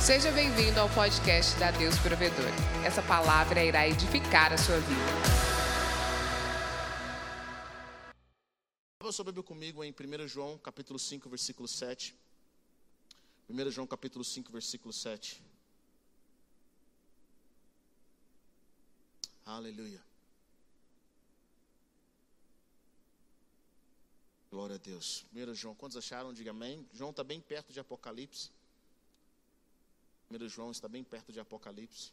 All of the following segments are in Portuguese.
Seja bem-vindo ao podcast da Deus Provedor. Essa palavra irá edificar a sua vida. Abra sua Bíblia comigo em 1 João capítulo 5, versículo 7. 1 João capítulo 5, versículo 7. Aleluia. Glória a Deus. 1 João, quantos acharam? Diga amém. João está bem perto de Apocalipse. 1 João está bem perto de Apocalipse.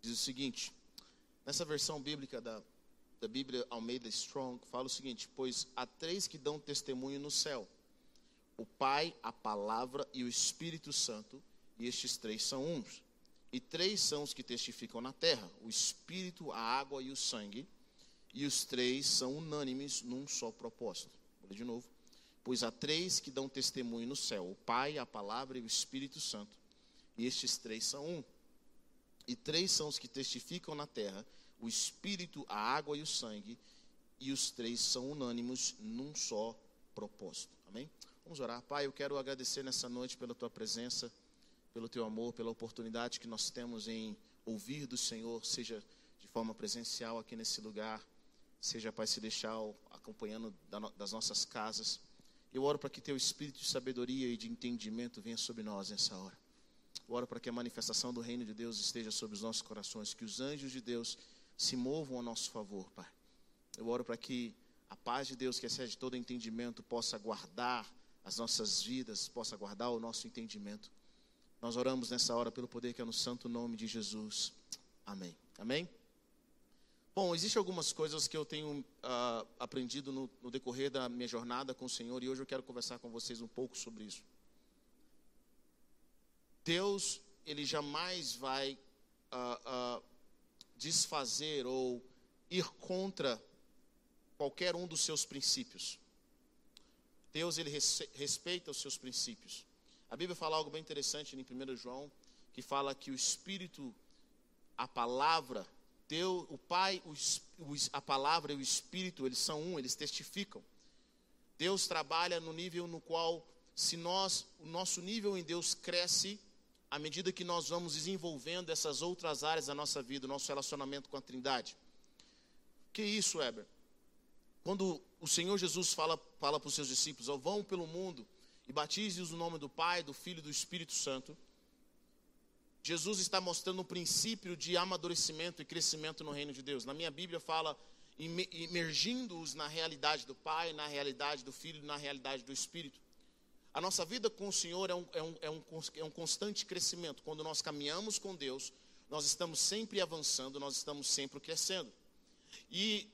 Diz o seguinte, nessa versão bíblica da, da Bíblia Almeida Strong, fala o seguinte: Pois há três que dão testemunho no céu: o Pai, a Palavra e o Espírito Santo, e estes três são uns. E três são os que testificam na terra: o Espírito, a água e o sangue. E os três são unânimes num só propósito. De novo. Pois há três que dão testemunho no céu: o Pai, a Palavra e o Espírito Santo. E estes três são um. E três são os que testificam na terra: o Espírito, a água e o sangue. E os três são unânimes num só propósito. Amém? Vamos orar. Pai, eu quero agradecer nessa noite pela tua presença pelo teu amor, pela oportunidade que nós temos em ouvir do Senhor, seja de forma presencial aqui nesse lugar, seja, Pai, deixar acompanhando das nossas casas. Eu oro para que teu espírito de sabedoria e de entendimento venha sobre nós nessa hora. Eu oro para que a manifestação do reino de Deus esteja sobre os nossos corações, que os anjos de Deus se movam a nosso favor, Pai. Eu oro para que a paz de Deus, que excede todo entendimento, possa guardar as nossas vidas, possa guardar o nosso entendimento. Nós oramos nessa hora pelo poder que é no santo nome de Jesus. Amém. Amém? Bom, existem algumas coisas que eu tenho uh, aprendido no, no, decorrer da minha jornada com o Senhor e hoje eu quero conversar com vocês um pouco sobre isso. Deus, Ele jamais vai uh, uh, desfazer ou ir contra qualquer um dos seus princípios. Deus, Ele respeita os seus princípios. A Bíblia fala algo bem interessante em 1 João, que fala que o Espírito, a palavra, Deus, o Pai, a palavra e o Espírito, eles são um, eles testificam. Deus trabalha no nível no qual, se nós, o nosso nível em Deus cresce, à medida que nós vamos desenvolvendo essas outras áreas da nossa vida, o nosso relacionamento com a Trindade. Que isso, Weber? Quando o Senhor Jesus fala, fala para os seus discípulos, vão pelo mundo e batize-os no nome do Pai, do Filho e do Espírito Santo. Jesus está mostrando um princípio de amadurecimento e crescimento no reino de Deus. Na minha Bíblia fala imergindo-os na realidade do Pai, na realidade do Filho na realidade do Espírito. A nossa vida com o Senhor é um, é, um, é, um, é um constante crescimento. Quando nós caminhamos com Deus, nós estamos sempre avançando, nós estamos sempre crescendo. E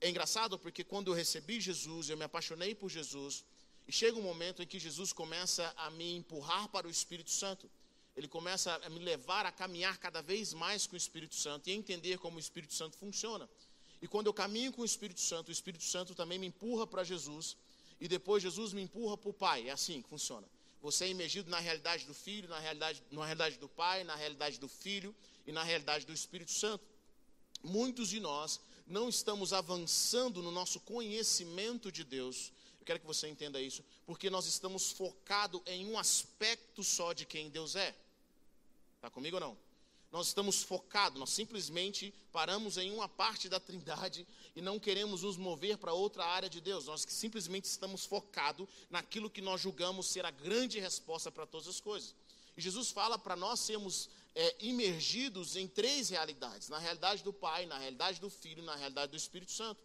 é engraçado porque quando eu recebi Jesus, eu me apaixonei por Jesus, e chega um momento em que Jesus começa a me empurrar para o Espírito Santo. Ele começa a me levar a caminhar cada vez mais com o Espírito Santo e a entender como o Espírito Santo funciona. E quando eu caminho com o Espírito Santo, o Espírito Santo também me empurra para Jesus. E depois Jesus me empurra para o Pai. É assim que funciona. Você é imergido na realidade do Filho, na realidade, na realidade do Pai, na realidade do Filho e na realidade do Espírito Santo. Muitos de nós não estamos avançando no nosso conhecimento de Deus eu quero que você entenda isso, porque nós estamos focados em um aspecto só de quem Deus é. Está comigo ou não? Nós estamos focados, nós simplesmente paramos em uma parte da Trindade e não queremos nos mover para outra área de Deus. Nós simplesmente estamos focados naquilo que nós julgamos ser a grande resposta para todas as coisas. E Jesus fala para nós sermos é, imergidos em três realidades: na realidade do Pai, na realidade do Filho na realidade do Espírito Santo.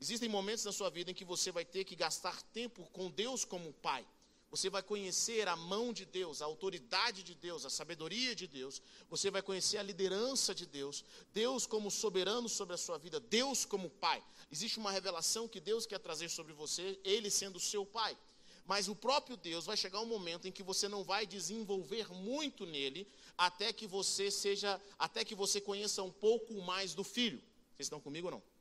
Existem momentos na sua vida em que você vai ter que gastar tempo com Deus como Pai. Você vai conhecer a mão de Deus, a autoridade de Deus, a sabedoria de Deus. Você vai conhecer a liderança de Deus, Deus como soberano sobre a sua vida, Deus como Pai. Existe uma revelação que Deus quer trazer sobre você, Ele sendo seu Pai. Mas o próprio Deus vai chegar um momento em que você não vai desenvolver muito nele, até que você seja, até que você conheça um pouco mais do Filho. Vocês estão comigo ou não?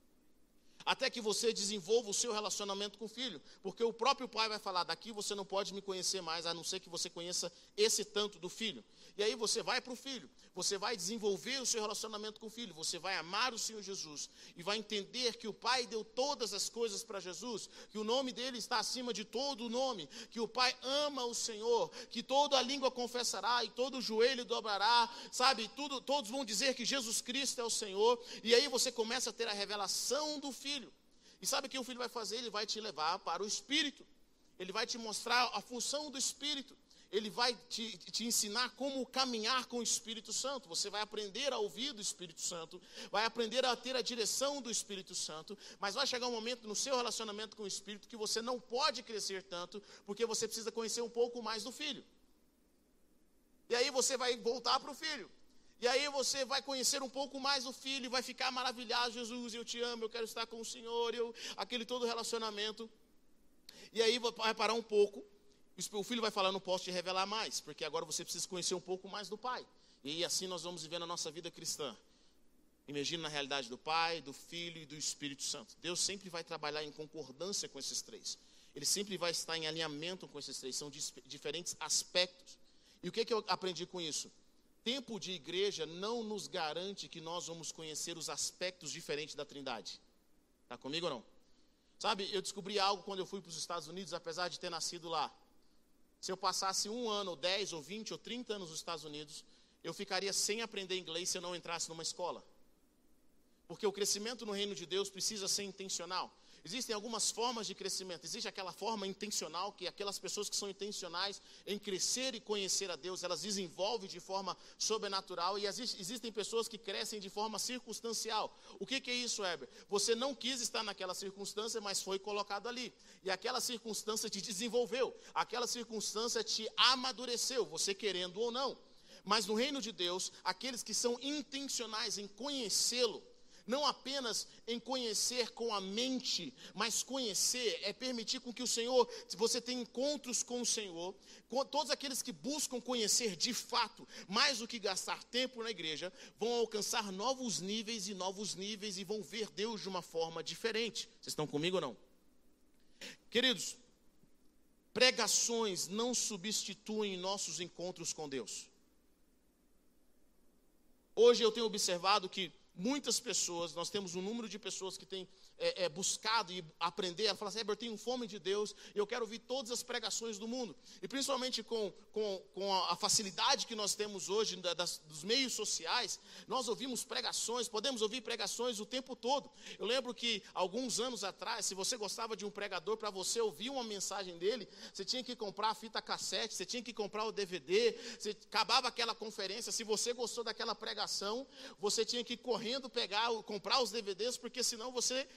Até que você desenvolva o seu relacionamento com o filho, porque o próprio pai vai falar: daqui você não pode me conhecer mais, a não ser que você conheça esse tanto do filho. E aí você vai para o filho, você vai desenvolver o seu relacionamento com o filho, você vai amar o Senhor Jesus e vai entender que o Pai deu todas as coisas para Jesus, que o nome dele está acima de todo o nome, que o Pai ama o Senhor, que toda a língua confessará e todo o joelho dobrará, sabe? Tudo, todos vão dizer que Jesus Cristo é o Senhor, e aí você começa a ter a revelação do filho. E sabe o que o filho vai fazer? Ele vai te levar para o Espírito. Ele vai te mostrar a função do Espírito ele vai te, te, ensinar como caminhar com o Espírito Santo. Você vai aprender a ouvir do Espírito Santo, vai aprender a ter a direção do Espírito Santo, mas vai chegar um momento no seu relacionamento com o Espírito que você não pode crescer tanto, porque você precisa conhecer um pouco mais do Filho. E aí você vai voltar para o Filho. E aí você vai conhecer um pouco mais o Filho vai ficar maravilhado, Jesus, eu te amo, eu quero estar com o Senhor, eu, aquele todo relacionamento. E aí vai parar um pouco o filho vai falar: Não posso te revelar mais, porque agora você precisa conhecer um pouco mais do pai. E assim nós vamos viver a nossa vida cristã. Imagina na realidade do Pai, do Filho e do Espírito Santo. Deus sempre vai trabalhar em concordância com esses três. Ele sempre vai estar em alinhamento com esses três. São diferentes aspectos. E o que, que eu aprendi com isso? Tempo de igreja não nos garante que nós vamos conhecer os aspectos diferentes da Trindade. Está comigo ou não? Sabe, eu descobri algo quando eu fui para os Estados Unidos, apesar de ter nascido lá. Se eu passasse um ano, ou 10, ou 20, ou 30 anos nos Estados Unidos, eu ficaria sem aprender inglês se eu não entrasse numa escola. Porque o crescimento no reino de Deus precisa ser intencional. Existem algumas formas de crescimento. Existe aquela forma intencional, que aquelas pessoas que são intencionais em crescer e conhecer a Deus, elas desenvolvem de forma sobrenatural. E existem pessoas que crescem de forma circunstancial. O que, que é isso, Heber? Você não quis estar naquela circunstância, mas foi colocado ali. E aquela circunstância te desenvolveu. Aquela circunstância te amadureceu, você querendo ou não. Mas no reino de Deus, aqueles que são intencionais em conhecê-lo, não apenas em conhecer com a mente, mas conhecer é permitir com que o Senhor, você tenha encontros com o Senhor, com todos aqueles que buscam conhecer de fato, mais do que gastar tempo na igreja, vão alcançar novos níveis e novos níveis e vão ver Deus de uma forma diferente. Vocês estão comigo ou não? Queridos, pregações não substituem nossos encontros com Deus. Hoje eu tenho observado que muitas pessoas, nós temos um número de pessoas que têm é, é, buscado e aprender a falar assim, eu tenho fome de Deus e eu quero ouvir todas as pregações do mundo. E principalmente com, com, com a facilidade que nós temos hoje das, dos meios sociais, nós ouvimos pregações, podemos ouvir pregações o tempo todo. Eu lembro que alguns anos atrás, se você gostava de um pregador, para você ouvir uma mensagem dele, você tinha que comprar a fita cassete, você tinha que comprar o DVD, você acabava aquela conferência, se você gostou daquela pregação, você tinha que ir correndo pegar, comprar os DVDs, porque senão você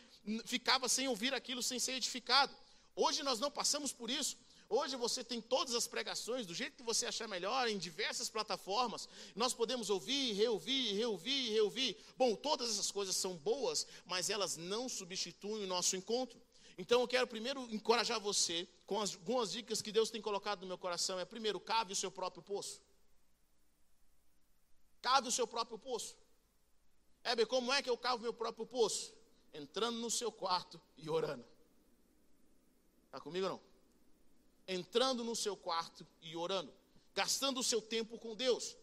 ficava sem ouvir aquilo, sem ser edificado. Hoje nós não passamos por isso. Hoje você tem todas as pregações do jeito que você achar melhor, em diversas plataformas. Nós podemos ouvir, reouvir, reouvir, reouvir. Bom, todas essas coisas são boas, mas elas não substituem o nosso encontro. Então eu quero primeiro encorajar você com as, algumas dicas que Deus tem colocado no meu coração. É primeiro, cave o seu próprio poço. Cave o seu próprio poço. Heber, como é que eu cavo meu próprio poço? Entrando no seu quarto e orando. Está comigo ou não? Entrando no seu quarto e orando, gastando o seu tempo com Deus.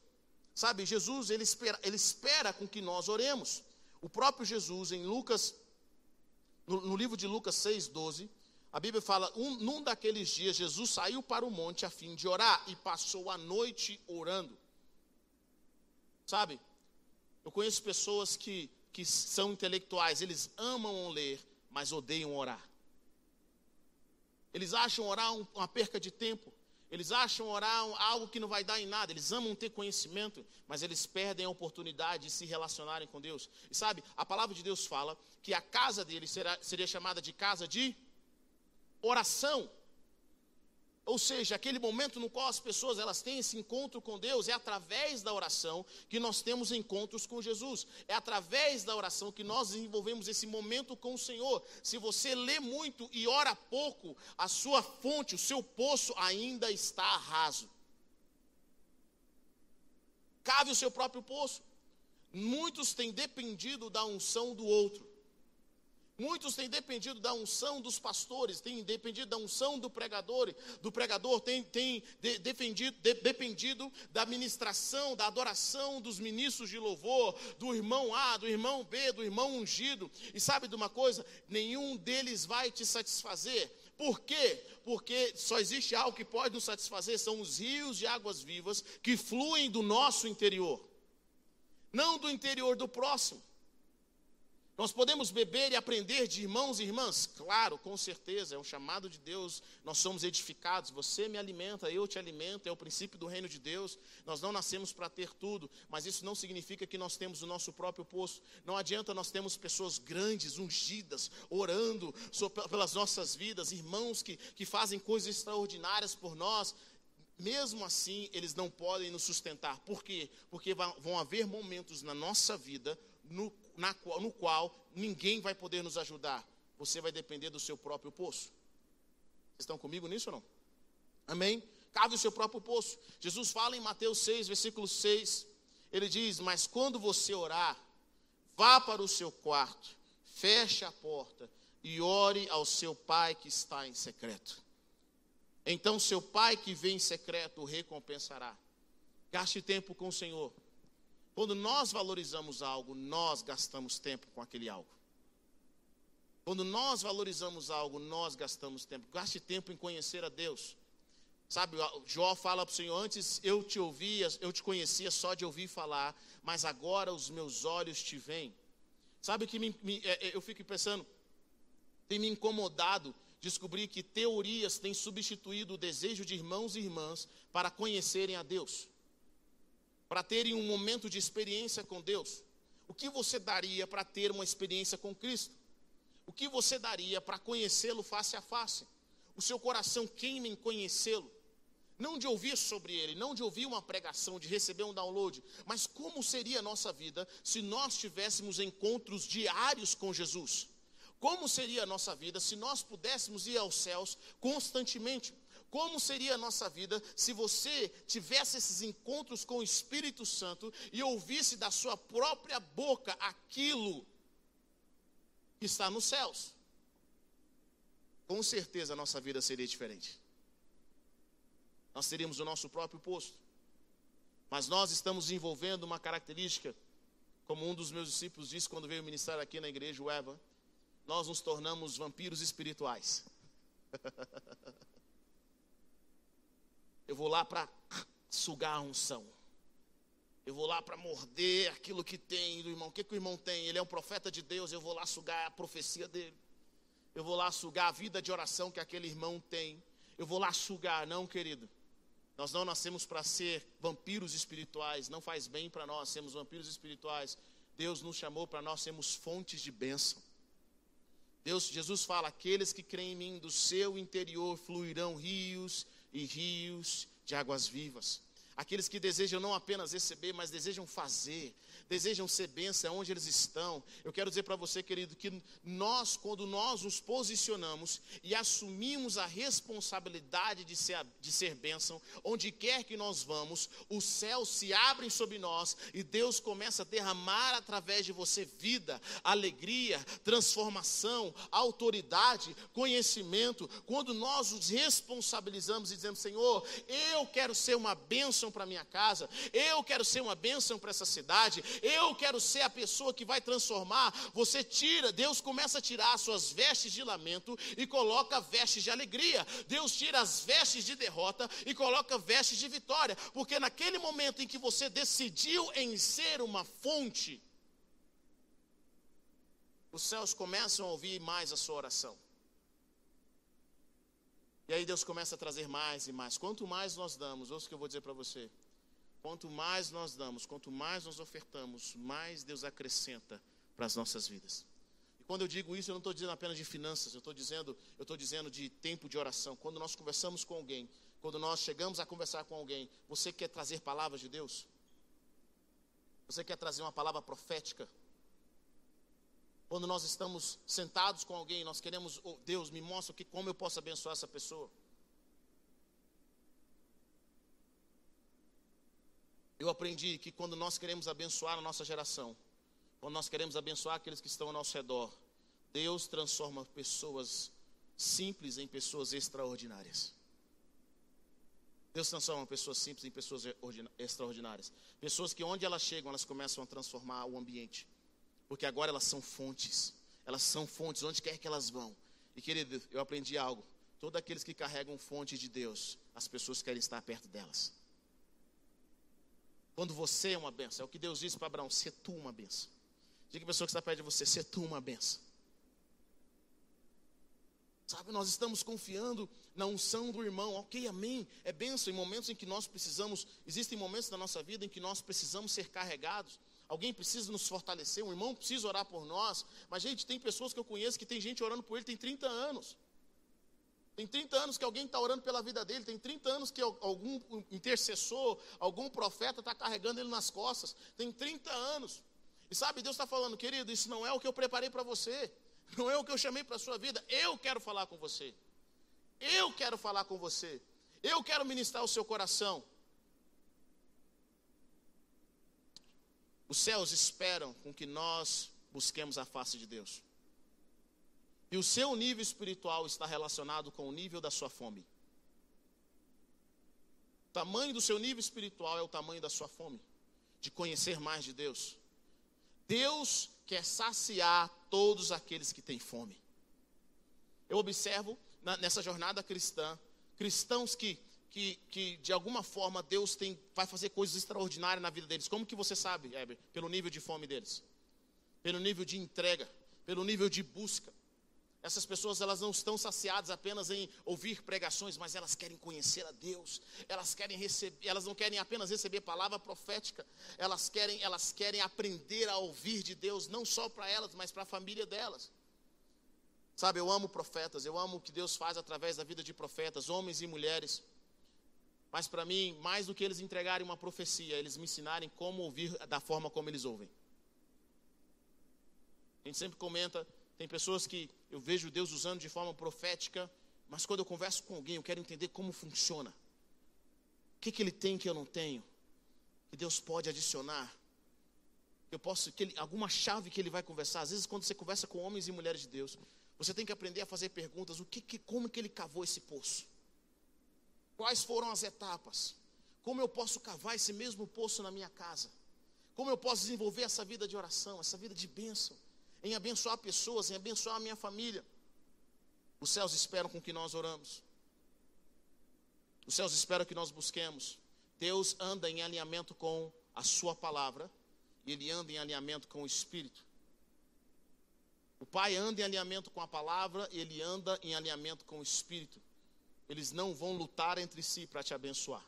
Sabe, Jesus, ele espera, ele espera com que nós oremos. O próprio Jesus, em Lucas, no, no livro de Lucas 6, 12, a Bíblia fala: um, num daqueles dias, Jesus saiu para o monte a fim de orar e passou a noite orando. Sabe, eu conheço pessoas que que são intelectuais, eles amam ler, mas odeiam orar. Eles acham orar uma perca de tempo. Eles acham orar algo que não vai dar em nada. Eles amam ter conhecimento, mas eles perdem a oportunidade de se relacionarem com Deus. E sabe, a palavra de Deus fala que a casa deles será, seria chamada de casa de oração. Ou seja, aquele momento no qual as pessoas elas têm esse encontro com Deus é através da oração que nós temos encontros com Jesus. É através da oração que nós desenvolvemos esse momento com o Senhor. Se você lê muito e ora pouco, a sua fonte, o seu poço ainda está raso. Cave o seu próprio poço. Muitos têm dependido da unção do outro. Muitos têm dependido da unção dos pastores, têm dependido da unção do pregador, do pregador, têm, têm de, defendido, de, dependido da ministração, da adoração dos ministros de louvor, do irmão A, do irmão B, do irmão ungido. E sabe de uma coisa? Nenhum deles vai te satisfazer. Por quê? Porque só existe algo que pode nos satisfazer, são os rios de águas vivas que fluem do nosso interior, não do interior do próximo. Nós podemos beber e aprender de irmãos e irmãs? Claro, com certeza, é um chamado de Deus. Nós somos edificados. Você me alimenta, eu te alimento, é o princípio do reino de Deus. Nós não nascemos para ter tudo, mas isso não significa que nós temos o nosso próprio poço. Não adianta nós termos pessoas grandes, ungidas, orando pelas nossas vidas, irmãos que, que fazem coisas extraordinárias por nós. Mesmo assim, eles não podem nos sustentar. Por quê? Porque vão haver momentos na nossa vida no na, no qual ninguém vai poder nos ajudar. Você vai depender do seu próprio poço. Vocês estão comigo nisso ou não? Amém? Cave o seu próprio poço. Jesus fala em Mateus 6, versículo 6. Ele diz: Mas quando você orar, vá para o seu quarto, feche a porta e ore ao seu pai que está em secreto. Então seu pai que vem em secreto o recompensará. Gaste tempo com o Senhor. Quando nós valorizamos algo, nós gastamos tempo com aquele algo. Quando nós valorizamos algo, nós gastamos tempo. Gaste tempo em conhecer a Deus. Sabe, Jó fala para o Senhor: Antes eu te ouvia, eu te conhecia só de ouvir falar, mas agora os meus olhos te veem. Sabe que me, me, é, é, eu fico pensando, tem me incomodado descobrir que teorias têm substituído o desejo de irmãos e irmãs para conhecerem a Deus para terem um momento de experiência com Deus? O que você daria para ter uma experiência com Cristo? O que você daria para conhecê-lo face a face? O seu coração queima em conhecê-lo. Não de ouvir sobre ele, não de ouvir uma pregação, de receber um download, mas como seria a nossa vida se nós tivéssemos encontros diários com Jesus? Como seria a nossa vida se nós pudéssemos ir aos céus constantemente? Como seria a nossa vida se você tivesse esses encontros com o Espírito Santo e ouvisse da sua própria boca aquilo que está nos céus? Com certeza a nossa vida seria diferente. Nós teríamos o nosso próprio posto. Mas nós estamos envolvendo uma característica, como um dos meus discípulos disse quando veio ministrar aqui na igreja, o Eva, nós nos tornamos vampiros espirituais. Eu vou lá para sugar a unção. Eu vou lá para morder aquilo que tem do irmão. O que, que o irmão tem? Ele é um profeta de Deus. Eu vou lá sugar a profecia dele. Eu vou lá sugar a vida de oração que aquele irmão tem. Eu vou lá sugar. Não, querido. Nós não nascemos para ser vampiros espirituais. Não faz bem para nós sermos vampiros espirituais. Deus nos chamou para nós sermos fontes de bênção. Deus, Jesus fala: aqueles que creem em mim, do seu interior fluirão rios e rios de águas vivas. Aqueles que desejam não apenas receber, mas desejam fazer, desejam ser bênção onde eles estão. Eu quero dizer para você, querido, que nós, quando nós nos posicionamos e assumimos a responsabilidade de ser, de ser bênção, onde quer que nós vamos, os céus se abrem sobre nós e Deus começa a derramar através de você vida, alegria, transformação, autoridade, conhecimento. Quando nós nos responsabilizamos e dizemos, Senhor, eu quero ser uma bênção para minha casa, eu quero ser uma bênção para essa cidade, eu quero ser a pessoa que vai transformar. Você tira, Deus começa a tirar as suas vestes de lamento e coloca vestes de alegria. Deus tira as vestes de derrota e coloca vestes de vitória, porque naquele momento em que você decidiu em ser uma fonte, os céus começam a ouvir mais a sua oração. E aí Deus começa a trazer mais e mais. Quanto mais nós damos, ouça o que eu vou dizer para você. Quanto mais nós damos, quanto mais nós ofertamos, mais Deus acrescenta para as nossas vidas. E quando eu digo isso, eu não estou dizendo apenas de finanças, eu estou dizendo, eu estou dizendo de tempo de oração. Quando nós conversamos com alguém, quando nós chegamos a conversar com alguém, você quer trazer palavras de Deus? Você quer trazer uma palavra profética? Quando nós estamos sentados com alguém, nós queremos, oh, Deus, me mostra que como eu posso abençoar essa pessoa. Eu aprendi que quando nós queremos abençoar a nossa geração, quando nós queremos abençoar aqueles que estão ao nosso redor, Deus transforma pessoas simples em pessoas extraordinárias. Deus transforma pessoas simples em pessoas extraordinárias. Pessoas que onde elas chegam, elas começam a transformar o ambiente. Porque agora elas são fontes. Elas são fontes onde quer que elas vão. E querido, eu aprendi algo. Todos aqueles que carregam fonte de Deus, as pessoas querem estar perto delas. Quando você é uma benção, é o que Deus disse para Abraão: ser tu uma benção. Diga a pessoa que está perto de você: ser tu uma benção. Sabe, nós estamos confiando na unção do irmão, ok, amém. É benção em momentos em que nós precisamos, existem momentos da nossa vida em que nós precisamos ser carregados. Alguém precisa nos fortalecer, um irmão precisa orar por nós. Mas, gente, tem pessoas que eu conheço que tem gente orando por ele tem 30 anos. Tem 30 anos que alguém está orando pela vida dele, tem 30 anos que algum intercessor, algum profeta está carregando ele nas costas. Tem 30 anos. E sabe, Deus está falando, querido, isso não é o que eu preparei para você. Não é o que eu chamei para a sua vida. Eu quero falar com você. Eu quero falar com você. Eu quero ministrar o seu coração. Os céus esperam com que nós busquemos a face de Deus. E o seu nível espiritual está relacionado com o nível da sua fome. O tamanho do seu nível espiritual é o tamanho da sua fome, de conhecer mais de Deus. Deus quer saciar todos aqueles que têm fome. Eu observo nessa jornada cristã, cristãos que, que, que de alguma forma Deus tem, vai fazer coisas extraordinárias na vida deles. Como que você sabe, Heber? Pelo nível de fome deles, pelo nível de entrega, pelo nível de busca. Essas pessoas elas não estão saciadas apenas em ouvir pregações, mas elas querem conhecer a Deus. Elas querem receber, elas não querem apenas receber palavra profética. Elas querem, elas querem aprender a ouvir de Deus, não só para elas, mas para a família delas. Sabe, eu amo profetas, eu amo o que Deus faz através da vida de profetas, homens e mulheres. Mas para mim, mais do que eles entregarem uma profecia, eles me ensinarem como ouvir da forma como eles ouvem. A gente sempre comenta tem pessoas que eu vejo Deus usando de forma profética, mas quando eu converso com alguém, eu quero entender como funciona. O que, que ele tem que eu não tenho? Que Deus pode adicionar. Eu posso, que ele, alguma chave que ele vai conversar. Às vezes, quando você conversa com homens e mulheres de Deus, você tem que aprender a fazer perguntas. O que, que como que ele cavou esse poço? Quais foram as etapas? Como eu posso cavar esse mesmo poço na minha casa? Como eu posso desenvolver essa vida de oração, essa vida de bênção? Em abençoar pessoas, em abençoar a minha família. Os céus esperam com que nós oramos. Os céus esperam que nós busquemos. Deus anda em alinhamento com a Sua palavra e Ele anda em alinhamento com o Espírito. O Pai anda em alinhamento com a palavra e Ele anda em alinhamento com o Espírito. Eles não vão lutar entre si para te abençoar.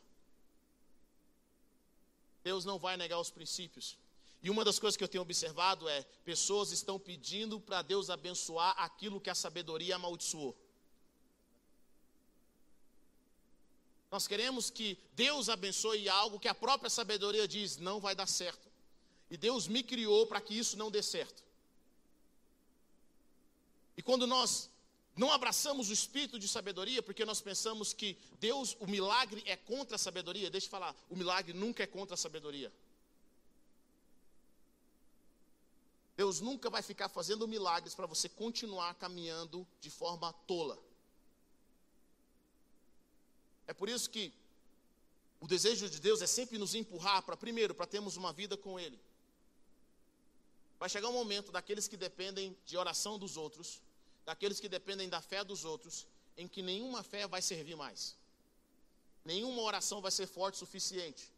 Deus não vai negar os princípios. E uma das coisas que eu tenho observado é: pessoas estão pedindo para Deus abençoar aquilo que a sabedoria amaldiçoou. Nós queremos que Deus abençoe algo que a própria sabedoria diz não vai dar certo. E Deus me criou para que isso não dê certo. E quando nós não abraçamos o espírito de sabedoria, porque nós pensamos que Deus, o milagre é contra a sabedoria, deixa eu falar, o milagre nunca é contra a sabedoria. Deus nunca vai ficar fazendo milagres para você continuar caminhando de forma tola. É por isso que o desejo de Deus é sempre nos empurrar para, primeiro, para termos uma vida com Ele. Vai chegar um momento daqueles que dependem de oração dos outros, daqueles que dependem da fé dos outros, em que nenhuma fé vai servir mais. Nenhuma oração vai ser forte o suficiente.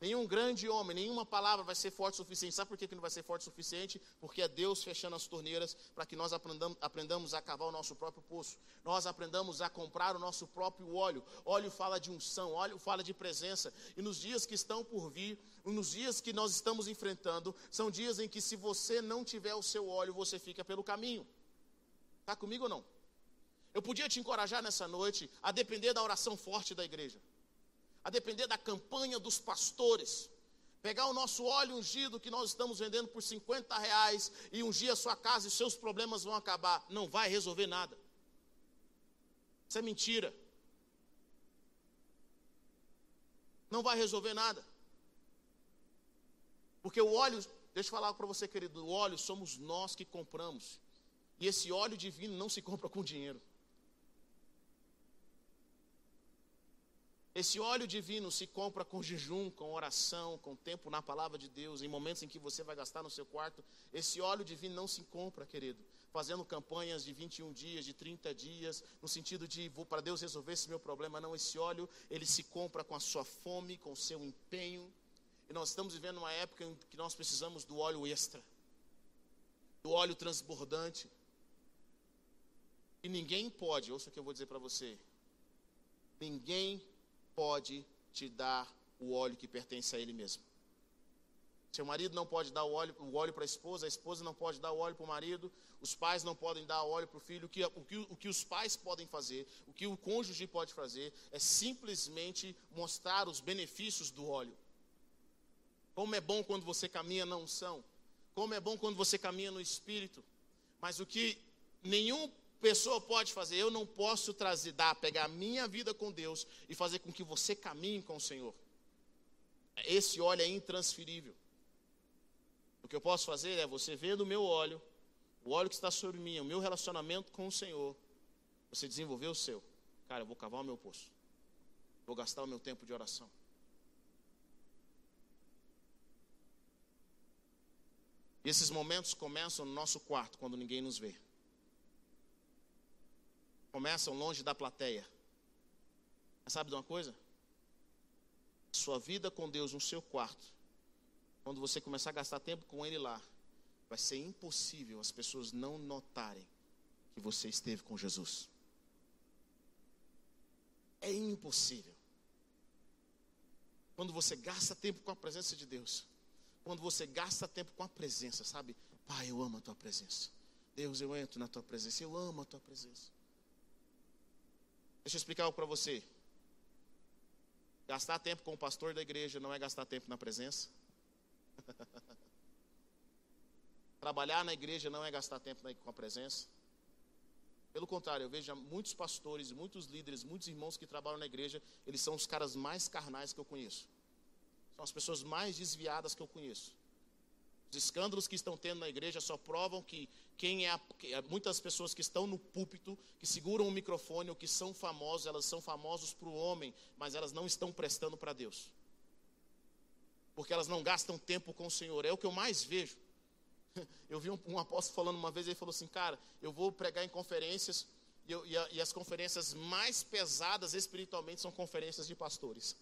Nenhum grande homem, nenhuma palavra vai ser forte o suficiente. Sabe por que não vai ser forte o suficiente? Porque é Deus fechando as torneiras para que nós aprendamos, aprendamos a cavar o nosso próprio poço. Nós aprendamos a comprar o nosso próprio óleo. Óleo fala de unção, óleo fala de presença. E nos dias que estão por vir, nos dias que nós estamos enfrentando, são dias em que se você não tiver o seu óleo, você fica pelo caminho. Está comigo ou não? Eu podia te encorajar nessa noite a depender da oração forte da igreja a depender da campanha dos pastores. Pegar o nosso óleo ungido que nós estamos vendendo por 50 reais e ungir a sua casa e seus problemas vão acabar. Não vai resolver nada. Isso é mentira. Não vai resolver nada. Porque o óleo, Deixa eu falar para você, querido, o óleo somos nós que compramos. E esse óleo divino não se compra com dinheiro. Esse óleo divino se compra com jejum, com oração, com tempo na palavra de Deus, em momentos em que você vai gastar no seu quarto. Esse óleo divino não se compra, querido, fazendo campanhas de 21 dias, de 30 dias, no sentido de vou para Deus resolver esse meu problema. Não, esse óleo, ele se compra com a sua fome, com o seu empenho. E nós estamos vivendo uma época em que nós precisamos do óleo extra, do óleo transbordante. E ninguém pode, ouça o que eu vou dizer para você. Ninguém pode te dar o óleo que pertence a ele mesmo. Seu marido não pode dar o óleo, o óleo para a esposa, a esposa não pode dar o óleo para o marido, os pais não podem dar óleo para o filho. O que, o, que, o que os pais podem fazer, o que o cônjuge pode fazer, é simplesmente mostrar os benefícios do óleo. Como é bom quando você caminha na unção, como é bom quando você caminha no espírito. Mas o que nenhum pessoa pode fazer, eu não posso trazer, dar, pegar a minha vida com Deus e fazer com que você caminhe com o Senhor. Esse óleo é intransferível. O que eu posso fazer é você vendo o meu óleo, o óleo que está sobre mim, o meu relacionamento com o Senhor, você desenvolver o seu. Cara, eu vou cavar o meu poço. Vou gastar o meu tempo de oração. E esses momentos começam no nosso quarto, quando ninguém nos vê começam longe da plateia. Mas sabe de uma coisa? Sua vida com Deus no seu quarto, quando você começar a gastar tempo com Ele lá, vai ser impossível as pessoas não notarem que você esteve com Jesus. É impossível. Quando você gasta tempo com a presença de Deus, quando você gasta tempo com a presença, sabe? Pai, eu amo a tua presença. Deus, eu entro na tua presença, eu amo a tua presença. Deixa eu explicar algo para você. Gastar tempo com o pastor da igreja não é gastar tempo na presença. Trabalhar na igreja não é gastar tempo com a presença. Pelo contrário, eu vejo muitos pastores, muitos líderes, muitos irmãos que trabalham na igreja, eles são os caras mais carnais que eu conheço. São as pessoas mais desviadas que eu conheço. Os escândalos que estão tendo na igreja só provam que quem é, a, é muitas pessoas que estão no púlpito, que seguram o microfone ou que são famosos, elas são famosos para o homem, mas elas não estão prestando para Deus. Porque elas não gastam tempo com o Senhor. É o que eu mais vejo. Eu vi um, um apóstolo falando uma vez, ele falou assim, cara, eu vou pregar em conferências e, eu, e, a, e as conferências mais pesadas espiritualmente são conferências de pastores.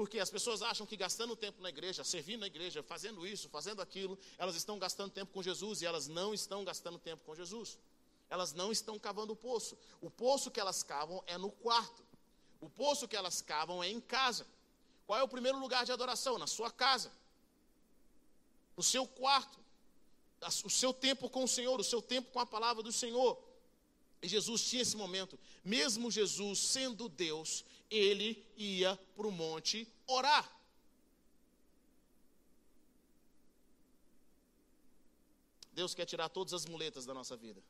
Porque as pessoas acham que gastando tempo na igreja, servindo na igreja, fazendo isso, fazendo aquilo, elas estão gastando tempo com Jesus e elas não estão gastando tempo com Jesus. Elas não estão cavando o poço. O poço que elas cavam é no quarto. O poço que elas cavam é em casa. Qual é o primeiro lugar de adoração? Na sua casa. No seu quarto. O seu tempo com o Senhor, o seu tempo com a palavra do Senhor. E Jesus tinha esse momento. Mesmo Jesus sendo Deus, ele ia para o monte orar. Deus quer tirar todas as muletas da nossa vida.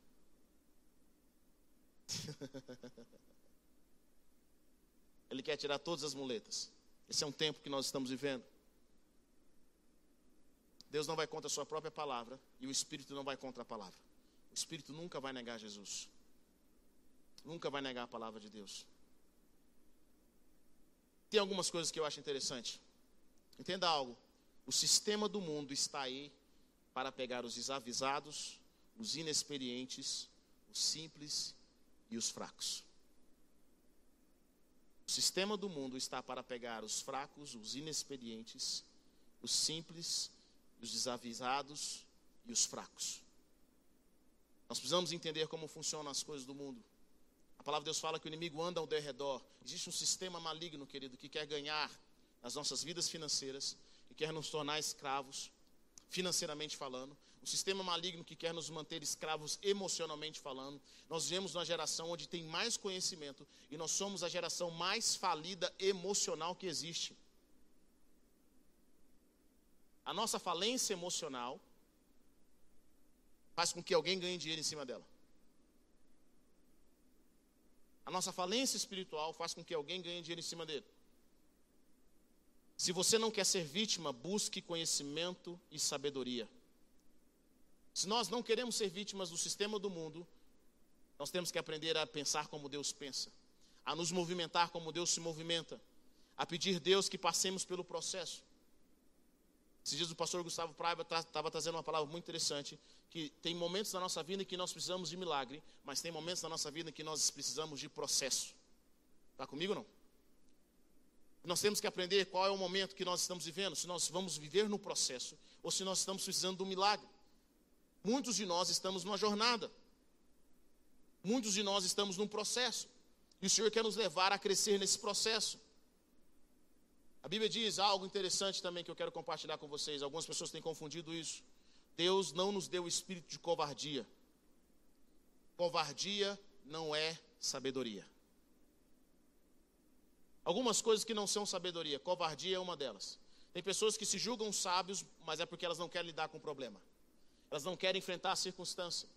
Ele quer tirar todas as muletas. Esse é um tempo que nós estamos vivendo. Deus não vai contra a sua própria palavra e o Espírito não vai contra a palavra. O Espírito nunca vai negar Jesus. Nunca vai negar a palavra de Deus. Tem algumas coisas que eu acho interessante. Entenda algo. O sistema do mundo está aí para pegar os desavisados, os inexperientes, os simples e os fracos. O sistema do mundo está para pegar os fracos, os inexperientes, os simples, os desavisados e os fracos. Nós precisamos entender como funcionam as coisas do mundo. A palavra de Deus fala que o inimigo anda ao derredor. Existe um sistema maligno, querido, que quer ganhar as nossas vidas financeiras, que quer nos tornar escravos, financeiramente falando. Um sistema maligno que quer nos manter escravos emocionalmente falando. Nós vivemos numa geração onde tem mais conhecimento e nós somos a geração mais falida emocional que existe. A nossa falência emocional faz com que alguém ganhe dinheiro em cima dela. A nossa falência espiritual faz com que alguém ganhe dinheiro em cima dele. Se você não quer ser vítima, busque conhecimento e sabedoria. Se nós não queremos ser vítimas do sistema do mundo, nós temos que aprender a pensar como Deus pensa, a nos movimentar como Deus se movimenta, a pedir a Deus que passemos pelo processo. Esses dias o pastor Gustavo Praiba estava trazendo uma palavra muito interessante, que tem momentos na nossa vida em que nós precisamos de milagre, mas tem momentos na nossa vida em que nós precisamos de processo. Está comigo ou não? Nós temos que aprender qual é o momento que nós estamos vivendo, se nós vamos viver no processo ou se nós estamos precisando de um milagre. Muitos de nós estamos numa jornada. Muitos de nós estamos num processo. E o Senhor quer nos levar a crescer nesse processo. A Bíblia diz algo interessante também que eu quero compartilhar com vocês. Algumas pessoas têm confundido isso. Deus não nos deu o espírito de covardia. Covardia não é sabedoria. Algumas coisas que não são sabedoria, covardia é uma delas. Tem pessoas que se julgam sábios, mas é porque elas não querem lidar com o problema. Elas não querem enfrentar a circunstância.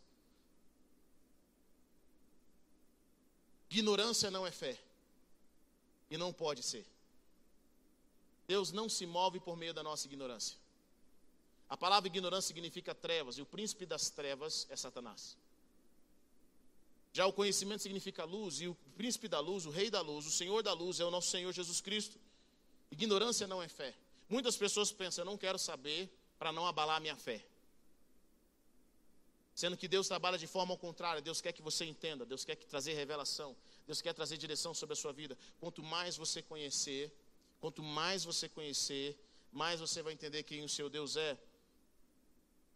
Ignorância não é fé. E não pode ser. Deus não se move por meio da nossa ignorância. A palavra ignorância significa trevas, e o príncipe das trevas é Satanás. Já o conhecimento significa luz, e o príncipe da luz, o rei da luz, o senhor da luz é o nosso Senhor Jesus Cristo. Ignorância não é fé. Muitas pessoas pensam, eu não quero saber para não abalar a minha fé. Sendo que Deus trabalha de forma ao contrário, Deus quer que você entenda, Deus quer trazer revelação, Deus quer trazer direção sobre a sua vida. Quanto mais você conhecer, quanto mais você conhecer, mais você vai entender quem o seu Deus é.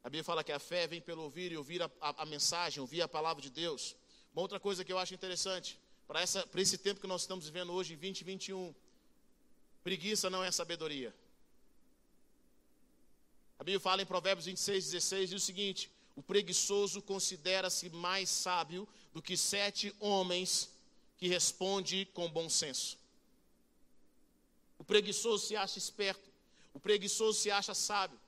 A Bíblia fala que a fé vem pelo ouvir e ouvir a, a, a mensagem, ouvir a palavra de Deus. Uma outra coisa que eu acho interessante, para, esse tempo que nós estamos vivendo hoje, em 2021, preguiça não é sabedoria. A Bíblia fala em Provérbios 26, 16, diz o seguinte: o preguiçoso considera-se mais sábio do que sete homens que respondem com bom senso. O preguiçoso se acha esperto, o preguiçoso se acha sábio.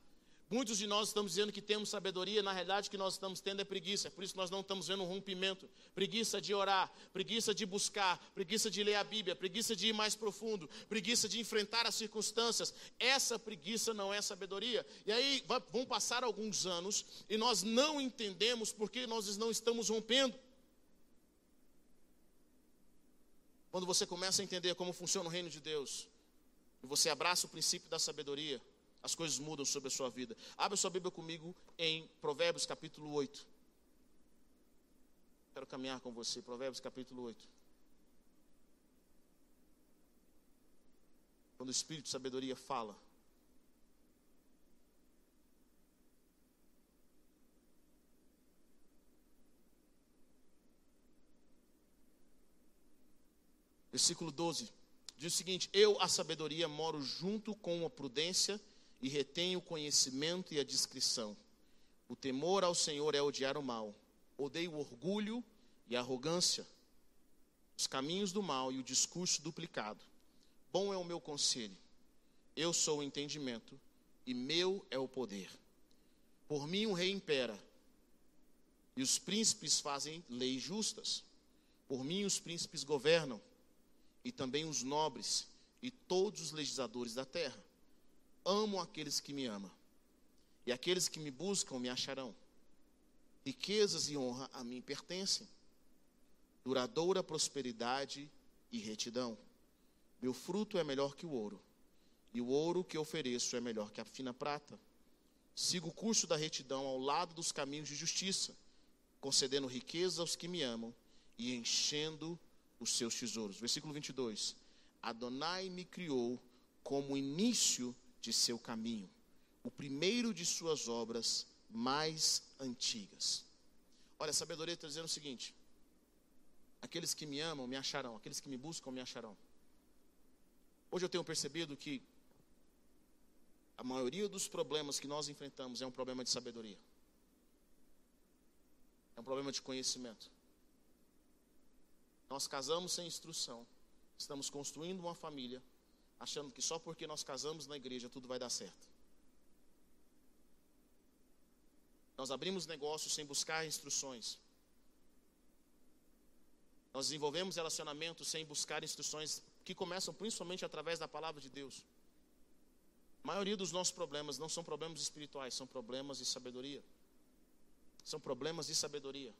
Muitos de nós estamos dizendo que temos sabedoria, na realidade o que nós estamos tendo é preguiça, é por isso que nós não estamos vendo um rompimento. Preguiça de orar, preguiça de buscar, preguiça de ler a Bíblia, preguiça de ir mais profundo, preguiça de enfrentar as circunstâncias. Essa preguiça não é sabedoria. E aí vão passar alguns anos e nós não entendemos porque nós não estamos rompendo. Quando você começa a entender como funciona o reino de Deus, e você abraça o princípio da sabedoria, as coisas mudam sobre a sua vida. Abra sua Bíblia comigo em Provérbios capítulo 8. Quero caminhar com você, Provérbios capítulo 8. Quando o Espírito de sabedoria fala. Versículo 12 diz o seguinte: Eu, a sabedoria, moro junto com a prudência e retém o conhecimento e a discrição. O temor ao Senhor é odiar o mal. Odeio o orgulho e a arrogância, os caminhos do mal e o discurso duplicado. Bom é o meu conselho. Eu sou o entendimento e meu é o poder. Por mim o rei impera e os príncipes fazem leis justas. Por mim os príncipes governam e também os nobres e todos os legisladores da terra amo aqueles que me amam, e aqueles que me buscam me acharão. Riquezas e honra a mim pertencem, duradoura prosperidade e retidão. Meu fruto é melhor que o ouro, e o ouro que ofereço é melhor que a fina prata. Sigo o curso da retidão ao lado dos caminhos de justiça, concedendo riqueza aos que me amam e enchendo os seus tesouros. Versículo 22. Adonai me criou como início de seu caminho, o primeiro de suas obras mais antigas. Olha, a sabedoria está dizendo o seguinte: aqueles que me amam me acharão, aqueles que me buscam me acharão. Hoje eu tenho percebido que a maioria dos problemas que nós enfrentamos é um problema de sabedoria, é um problema de conhecimento. Nós casamos sem instrução, estamos construindo uma família achando que só porque nós casamos na igreja tudo vai dar certo. Nós abrimos negócios sem buscar instruções. Nós desenvolvemos relacionamentos sem buscar instruções que começam principalmente através da palavra de Deus. A maioria dos nossos problemas não são problemas espirituais, são problemas de sabedoria. São problemas de sabedoria.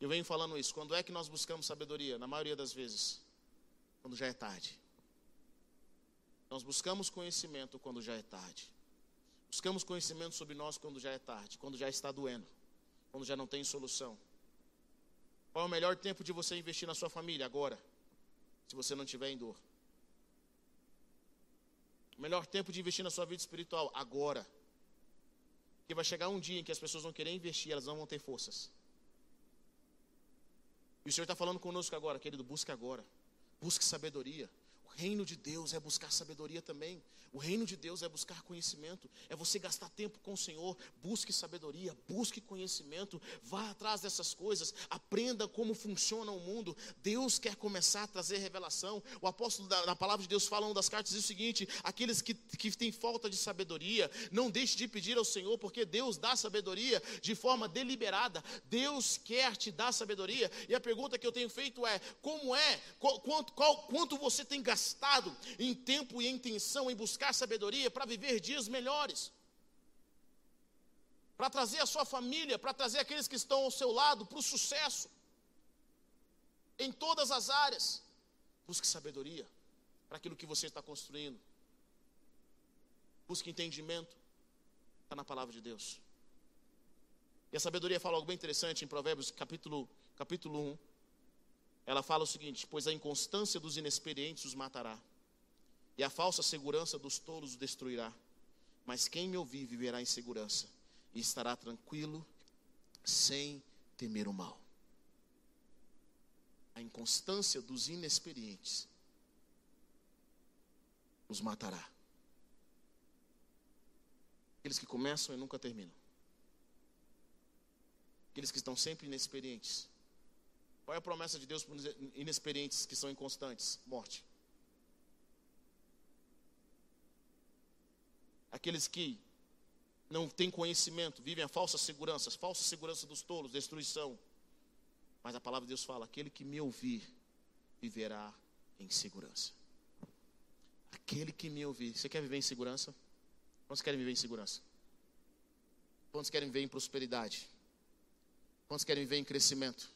Eu venho falando isso. Quando é que nós buscamos sabedoria? Na maioria das vezes, quando já é tarde. Nós buscamos conhecimento quando já é tarde. Buscamos conhecimento sobre nós quando já é tarde, quando já está doendo, quando já não tem solução. Qual é o melhor tempo de você investir na sua família? Agora, se você não estiver em dor. O melhor tempo de investir na sua vida espiritual? Agora. Porque vai chegar um dia em que as pessoas vão querer investir, elas não vão ter forças. E o Senhor está falando conosco agora, querido, busque agora. Busque sabedoria. Reino de Deus é buscar sabedoria também. O reino de Deus é buscar conhecimento, é você gastar tempo com o Senhor. Busque sabedoria, busque conhecimento, vá atrás dessas coisas, aprenda como funciona o mundo. Deus quer começar a trazer revelação. O apóstolo da, na palavra de Deus fala uma das cartas diz o seguinte: aqueles que, que têm falta de sabedoria, não deixe de pedir ao Senhor, porque Deus dá sabedoria de forma deliberada. Deus quer te dar sabedoria. E a pergunta que eu tenho feito é: como é, qual, quanto, qual, quanto você tem gastado em tempo e intenção em buscar buscar sabedoria para viver dias melhores, para trazer a sua família, para trazer aqueles que estão ao seu lado para o sucesso, em todas as áreas. Busque sabedoria para aquilo que você está construindo. Busque entendimento, está na palavra de Deus. E a sabedoria fala algo bem interessante em Provérbios, capítulo, capítulo 1. Ela fala o seguinte: Pois a inconstância dos inexperientes os matará e a falsa segurança dos tolos o destruirá. Mas quem me ouvir viverá em segurança e estará tranquilo, sem temer o mal. A inconstância dos inexperientes os matará. Aqueles que começam e nunca terminam. Aqueles que estão sempre inexperientes. Qual é a promessa de Deus para os inexperientes que são inconstantes? Morte. aqueles que não têm conhecimento, vivem a falsa segurança, falsa segurança dos tolos, destruição. Mas a palavra de Deus fala: aquele que me ouvir viverá em segurança. Aquele que me ouvir, você quer viver em segurança? Quantos querem viver em segurança? Quantos querem viver em prosperidade? Quantos querem viver em crescimento?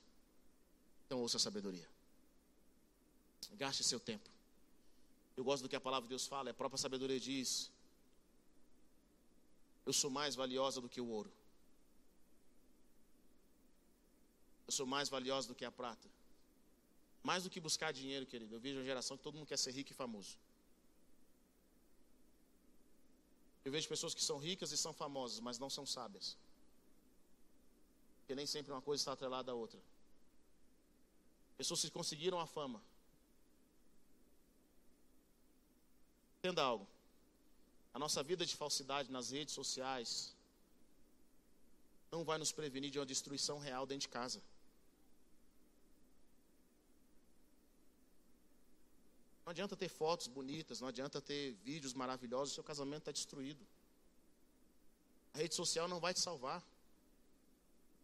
Então ouça a sabedoria. Gaste seu tempo. Eu gosto do que a palavra de Deus fala, a própria sabedoria diz: eu sou mais valiosa do que o ouro. Eu sou mais valiosa do que a prata. Mais do que buscar dinheiro, querido. Eu vejo uma geração que todo mundo quer ser rico e famoso. Eu vejo pessoas que são ricas e são famosas, mas não são sábias. Porque nem sempre uma coisa está atrelada à outra. Pessoas que conseguiram a fama. Entenda algo. A nossa vida de falsidade nas redes sociais não vai nos prevenir de uma destruição real dentro de casa. Não adianta ter fotos bonitas, não adianta ter vídeos maravilhosos, seu casamento está destruído. A rede social não vai te salvar.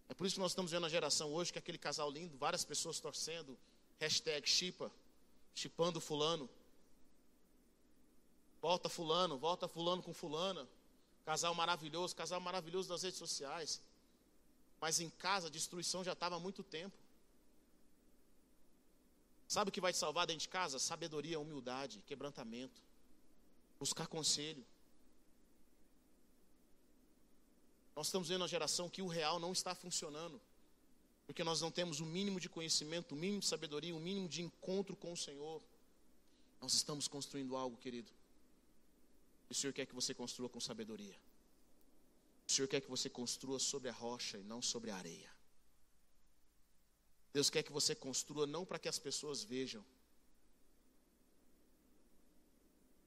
É por isso que nós estamos vendo a geração hoje que aquele casal lindo, várias pessoas torcendo, hashtag chipa, chipando fulano. Volta fulano, volta fulano com fulana. Casal maravilhoso, casal maravilhoso das redes sociais. Mas em casa a destruição já estava há muito tempo. Sabe o que vai te salvar dentro de casa? Sabedoria, humildade, quebrantamento. Buscar conselho. Nós estamos vendo uma geração que o real não está funcionando. Porque nós não temos o mínimo de conhecimento, o mínimo de sabedoria, o mínimo de encontro com o Senhor. Nós estamos construindo algo, querido, o Senhor quer que você construa com sabedoria. O Senhor quer que você construa sobre a rocha e não sobre a areia. Deus quer que você construa não para que as pessoas vejam.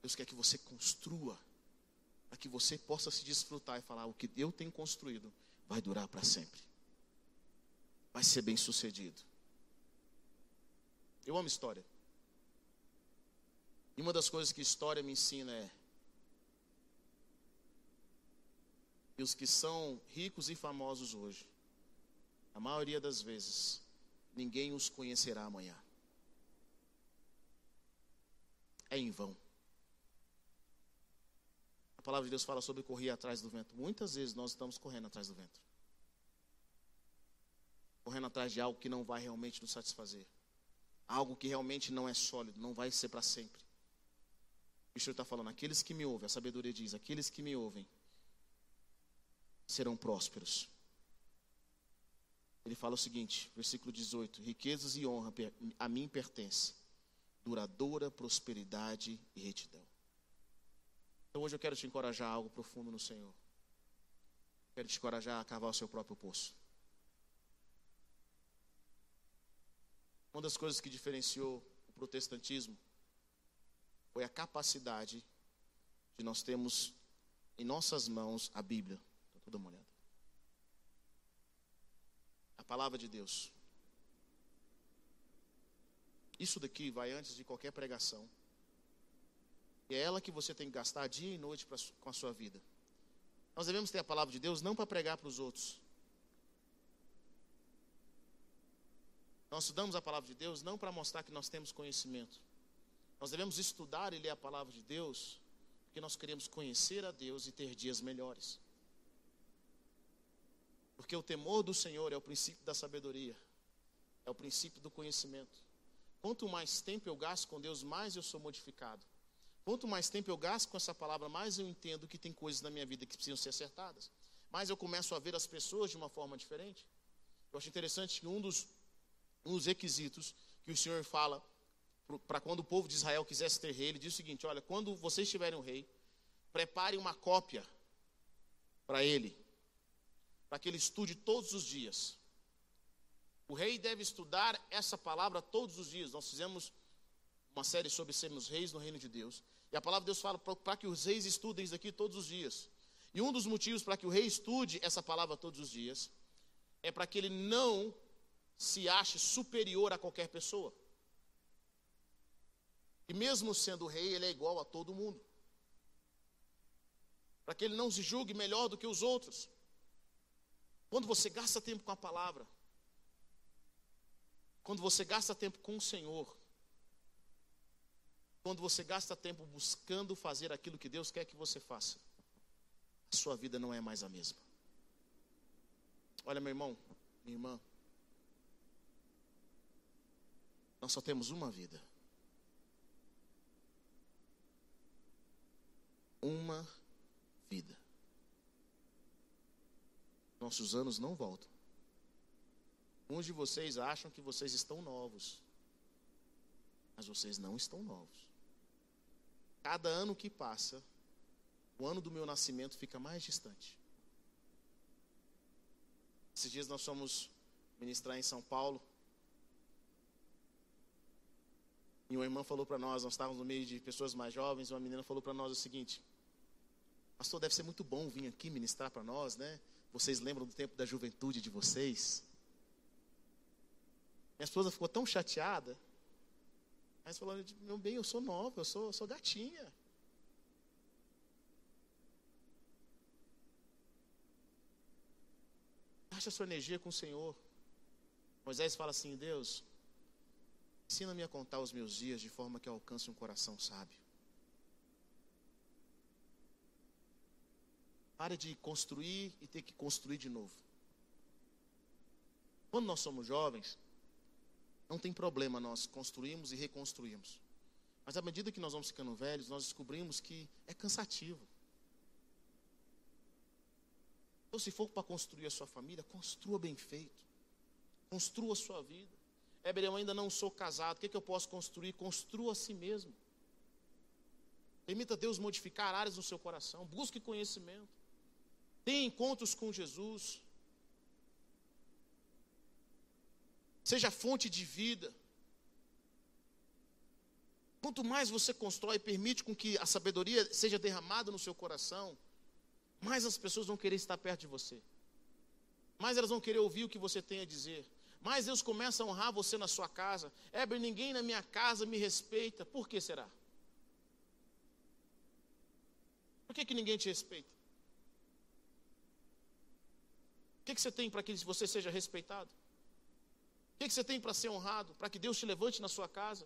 Deus quer que você construa para que você possa se desfrutar e falar: o que eu tenho construído vai durar para sempre. Vai ser bem sucedido. Eu amo história. E uma das coisas que história me ensina é E os que são ricos e famosos hoje, a maioria das vezes, ninguém os conhecerá amanhã. É em vão. Palavra de Deus fala sobre correr atrás do vento. Muitas vezes nós estamos correndo atrás do vento. Correndo atrás de algo que não vai realmente nos satisfazer. Algo que realmente não é sólido, não vai ser para sempre. O Senhor está falando, aqueles que me ouvem, a sabedoria diz, aqueles que me ouvem serão prósperos. Ele fala o seguinte, versículo 18: riquezas e honra a mim pertence, duradoura prosperidade e retidão. Então hoje eu quero te encorajar a algo profundo no Senhor. Quero te encorajar a cavar o seu próprio poço. Uma das coisas que diferenciou o protestantismo foi a capacidade de nós termos em nossas mãos a Bíblia. Está toda uma olhada. A palavra de Deus. Isso daqui vai antes de qualquer pregação. É ela que você tem que gastar dia e noite pra, com a sua vida. Nós devemos ter a palavra de Deus não para pregar para os outros. Nós estudamos a palavra de Deus não para mostrar que nós temos conhecimento. Nós devemos estudar e ler a palavra de Deus porque nós queremos conhecer a Deus e ter dias melhores. Porque o temor do Senhor é o princípio da sabedoria, é o princípio do conhecimento. Quanto mais tempo eu gasto com Deus, mais eu sou modificado. Quanto mais tempo eu gasto com essa palavra, mais eu entendo que tem coisas na minha vida que precisam ser acertadas. Mais eu começo a ver as pessoas de uma forma diferente. Eu acho interessante que um dos, um dos requisitos que o Senhor fala para quando o povo de Israel quisesse ter rei, ele diz o seguinte: olha, quando vocês tiverem um rei, prepare uma cópia para ele, para que ele estude todos os dias. O rei deve estudar essa palavra todos os dias. Nós fizemos uma série sobre sermos reis no reino de Deus. E a palavra de Deus fala para que os reis estudem isso aqui todos os dias. E um dos motivos para que o rei estude essa palavra todos os dias é para que ele não se ache superior a qualquer pessoa. E mesmo sendo rei, ele é igual a todo mundo. Para que ele não se julgue melhor do que os outros. Quando você gasta tempo com a palavra, quando você gasta tempo com o Senhor, quando você gasta tempo buscando fazer aquilo que Deus quer que você faça, a sua vida não é mais a mesma. Olha, meu irmão, minha irmã, nós só temos uma vida. Uma vida. Nossos anos não voltam. Uns de vocês acham que vocês estão novos, mas vocês não estão novos. Cada ano que passa, o ano do meu nascimento fica mais distante. Esses dias nós fomos ministrar em São Paulo. E uma irmã falou para nós, nós estávamos no meio de pessoas mais jovens, uma menina falou para nós o seguinte: Pastor, deve ser muito bom vir aqui ministrar para nós, né? Vocês lembram do tempo da juventude de vocês? Minha esposa ficou tão chateada mas falando, meu bem, eu sou nova, eu sou, eu sou gatinha. Acha sua energia com o Senhor. Moisés fala assim: Deus, ensina-me a contar os meus dias de forma que eu alcance um coração sábio. Pare de construir e ter que construir de novo. Quando nós somos jovens, não tem problema nós construirmos e reconstruirmos. Mas à medida que nós vamos ficando velhos, nós descobrimos que é cansativo. Então, se for para construir a sua família, construa bem feito. Construa a sua vida. Éber, eu ainda não sou casado. O que, é que eu posso construir? Construa a si mesmo. Permita Deus modificar áreas no seu coração. Busque conhecimento. Tenha encontros com Jesus. Seja fonte de vida. Quanto mais você constrói e permite com que a sabedoria seja derramada no seu coração, mais as pessoas vão querer estar perto de você. Mais elas vão querer ouvir o que você tem a dizer. Mais Deus começa a honrar você na sua casa. Éber, ninguém na minha casa me respeita. Por que será? Por que, que ninguém te respeita? O que, que você tem para que você seja respeitado? O que você tem para ser honrado? Para que Deus te levante na sua casa?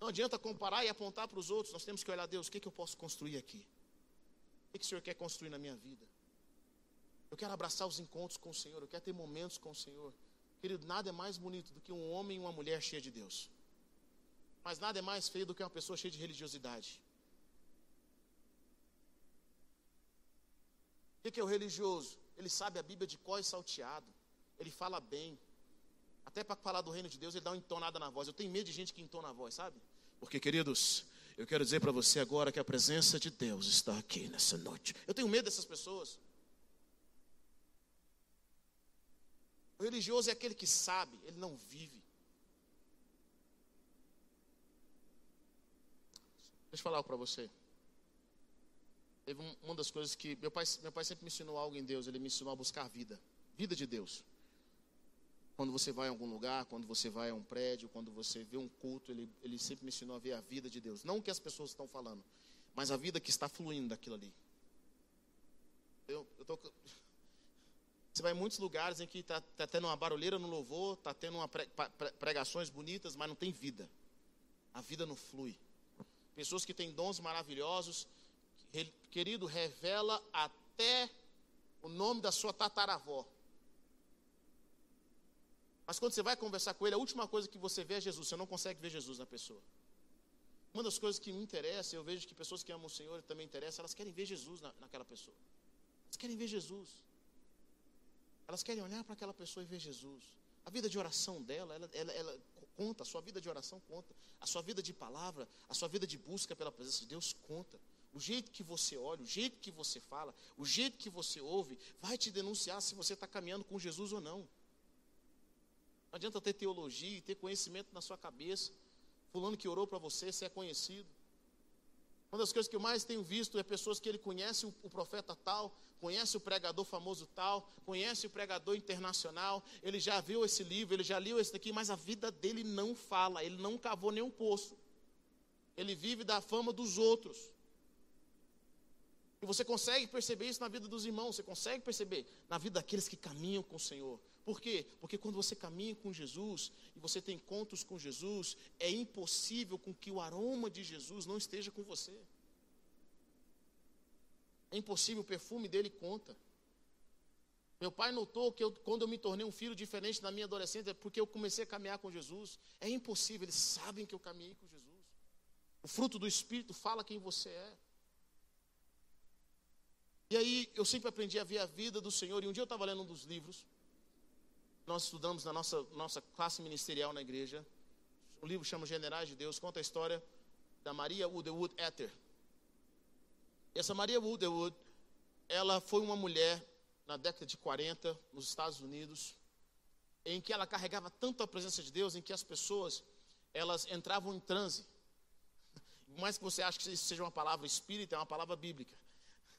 Não adianta comparar e apontar para os outros. Nós temos que olhar, Deus, o que, eu posso construir aqui? O que, o Senhor quer construir na minha vida? Eu quero abraçar os encontros com o Senhor. Eu quero ter momentos com o Senhor. Querido, nada é mais bonito do que um homem e uma mulher cheia de Deus. Mas nada é mais feio do que uma pessoa cheia de religiosidade. O que é o religioso? Ele sabe a Bíblia de có e salteado. Ele fala bem. Até para falar do reino de Deus, ele dá uma entonada na voz. Eu tenho medo de gente que entona a voz, sabe? Porque, queridos, eu quero dizer para você agora que a presença de Deus está aqui nessa noite. Eu tenho medo dessas pessoas. O religioso é aquele que sabe, ele não vive. Deixa eu falar algo para você. Teve uma das coisas que meu pai, meu pai sempre me ensinou algo em Deus, ele me ensinou a buscar vida, vida de Deus. Quando você vai a algum lugar, quando você vai a um prédio, quando você vê um culto, ele, ele sempre me ensinou a ver a vida de Deus. Não o que as pessoas estão falando, mas a vida que está fluindo daquilo ali. Eu, eu tô, você vai em muitos lugares em que está tá tendo uma barulheira no louvor, está tendo uma pre, pre, pregações bonitas, mas não tem vida. A vida não flui. Pessoas que têm dons maravilhosos, querido, revela até o nome da sua tataravó. Mas quando você vai conversar com ele, a última coisa que você vê é Jesus. Você não consegue ver Jesus na pessoa. Uma das coisas que me interessa, eu vejo que pessoas que amam o Senhor também interessam, elas querem ver Jesus na, naquela pessoa. Elas querem ver Jesus. Elas querem olhar para aquela pessoa e ver Jesus. A vida de oração dela, ela, ela, ela conta, a sua vida de oração conta. A sua vida de palavra, a sua vida de busca pela presença de Deus conta. O jeito que você olha, o jeito que você fala, o jeito que você ouve, vai te denunciar se você está caminhando com Jesus ou não. Não adianta ter teologia e ter conhecimento na sua cabeça. Fulano que orou para você, você é conhecido. Uma das coisas que eu mais tenho visto é pessoas que ele conhece o, profeta tal, conhece o pregador famoso tal, conhece o pregador internacional, ele já viu esse livro, ele já leu esse daqui, mas a vida dele não fala, ele não cavou nenhum poço. Ele vive da fama dos outros. E você consegue perceber isso na vida dos irmãos, você consegue perceber na vida daqueles que caminham com o Senhor. Por quê? Porque quando você caminha com Jesus e você tem encontros com Jesus, é impossível com que o aroma de Jesus não esteja com você. É impossível, o perfume dele conta. Meu pai notou que eu, quando eu me tornei um filho diferente na minha adolescência, é porque eu comecei a caminhar com Jesus. É impossível, eles sabem que eu caminhei com Jesus. O fruto do Espírito fala quem você é. E aí eu sempre aprendi a ver a vida do Senhor. E um dia eu estava lendo um dos livros nós estudamos na nossa, nossa classe ministerial na igreja. O livro chama Generais de Deus, conta a história da Maria Woodwood Ether. Essa Maria Woodwood, ela foi uma mulher na década de 40 nos Estados Unidos, em que ela carregava tanto a presença de Deus, em que as pessoas elas entravam em transe. Mais que você ache que isso seja uma palavra espírita, é uma palavra bíblica.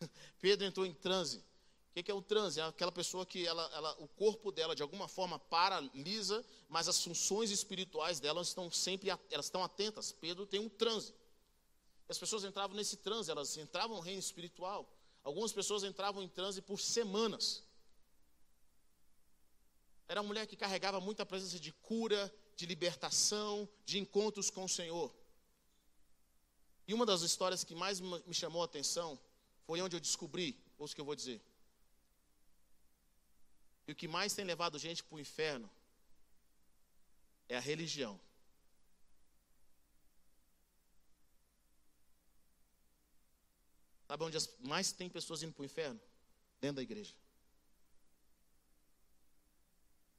Pedro entrou em transe. O que, é o transe? É aquela pessoa que ela, ela, o corpo dela de alguma forma paralisa, mas as funções espirituais dela estão sempre elas estão atentas. Pedro tem um transe. As pessoas entravam nesse transe, elas entravam no reino espiritual. Algumas pessoas entravam em transe por semanas. Era uma mulher que carregava muita presença de cura, de libertação, de encontros com o Senhor. E uma das histórias que mais me chamou a atenção foi onde eu descobri, ouça o que eu vou dizer. E o que mais tem levado gente para o inferno é a religião. Sabe onde mais tem pessoas indo para o inferno? Dentro da igreja.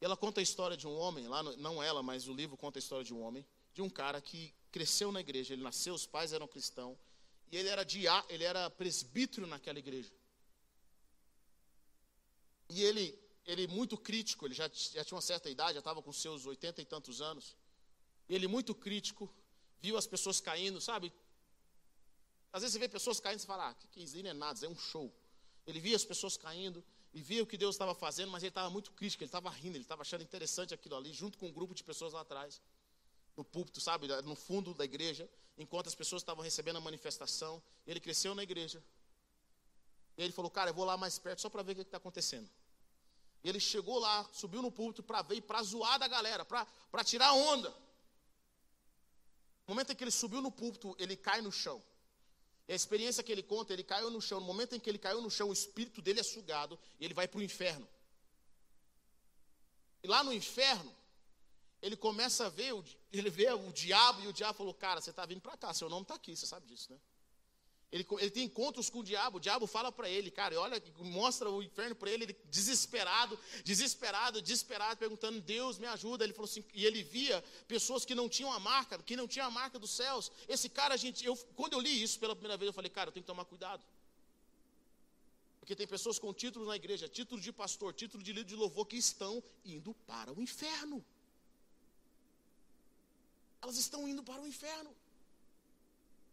Ela conta a história de um homem, lá no, não ela, mas o livro conta a história de um homem, de um cara que cresceu na igreja, ele nasceu, os pais eram cristãos, e ele era dia, ele era presbítero naquela igreja. E ele ele muito crítico, ele já, já tinha uma certa idade, já estava com seus oitenta e tantos anos. Ele muito crítico, viu as pessoas caindo, sabe? Às vezes você vê pessoas caindo e fala, ah, que, que isso não é nada, é um show. Ele via as pessoas caindo e via o que Deus estava fazendo, mas ele estava muito crítico, ele estava rindo, ele estava achando interessante aquilo ali, junto com um grupo de pessoas lá atrás, no púlpito, sabe, no fundo da igreja, enquanto as pessoas estavam recebendo a manifestação. Ele cresceu na igreja. E ele falou, cara, eu vou lá mais perto só para ver o que está acontecendo. E ele chegou lá, subiu no púlpito para ver e para zoar da galera, para tirar onda. No momento em que ele subiu no púlpito, ele cai no chão. E a experiência que ele conta, ele caiu no chão. No momento em que ele caiu no chão, o espírito dele é sugado e ele vai para o inferno. E lá no inferno, ele começa a ver, ele vê o diabo e o diabo falou: Cara, você está vindo para cá, seu nome está aqui, você sabe disso, né? Ele, ele tem encontros com o diabo, o diabo fala para ele, cara, olha, mostra o inferno para ele, ele desesperado, desesperado, desesperado, perguntando, Deus me ajuda. Ele falou assim, e ele via pessoas que não tinham a marca, que não tinham a marca dos céus. Esse cara, gente, eu, quando eu li isso pela primeira vez, eu falei, cara, eu tenho que tomar cuidado. Porque tem pessoas com títulos na igreja, título de pastor, título de líder de louvor, que estão indo para o inferno. Elas estão indo para o inferno.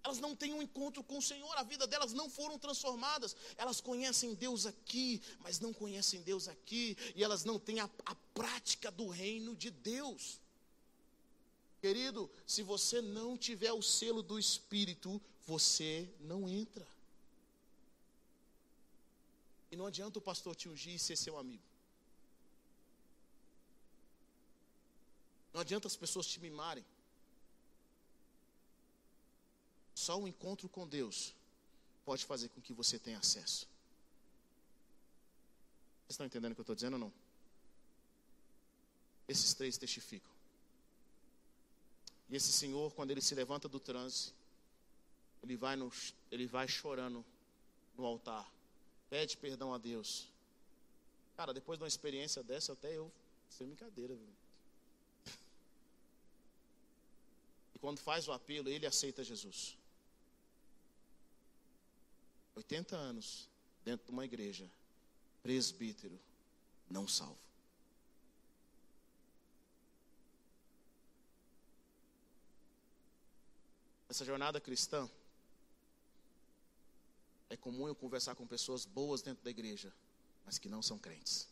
Elas não têm um encontro com o Senhor, a vida delas não foram transformadas. Elas conhecem Deus aqui, mas não conhecem Deus aqui, e elas não têm a, a prática do reino de Deus. Querido, se você não tiver o selo do Espírito, você não entra. E não adianta o pastor te ungir e ser seu amigo. Não adianta as pessoas te mimarem. Só o encontro com Deus pode fazer com que você tenha acesso. Vocês estão entendendo o que eu estou dizendo ou não? Esses três testificam. E esse senhor, quando ele se levanta do transe, ele vai, no, ele vai chorando no altar, pede perdão a Deus. Cara, depois de uma experiência dessa, até eu, sem brincadeira, viu? E quando faz o apelo, ele aceita Jesus. 80 anos dentro de uma igreja, presbítero, não salvo. Essa jornada cristã é comum eu conversar com pessoas boas dentro da igreja, mas que não são crentes.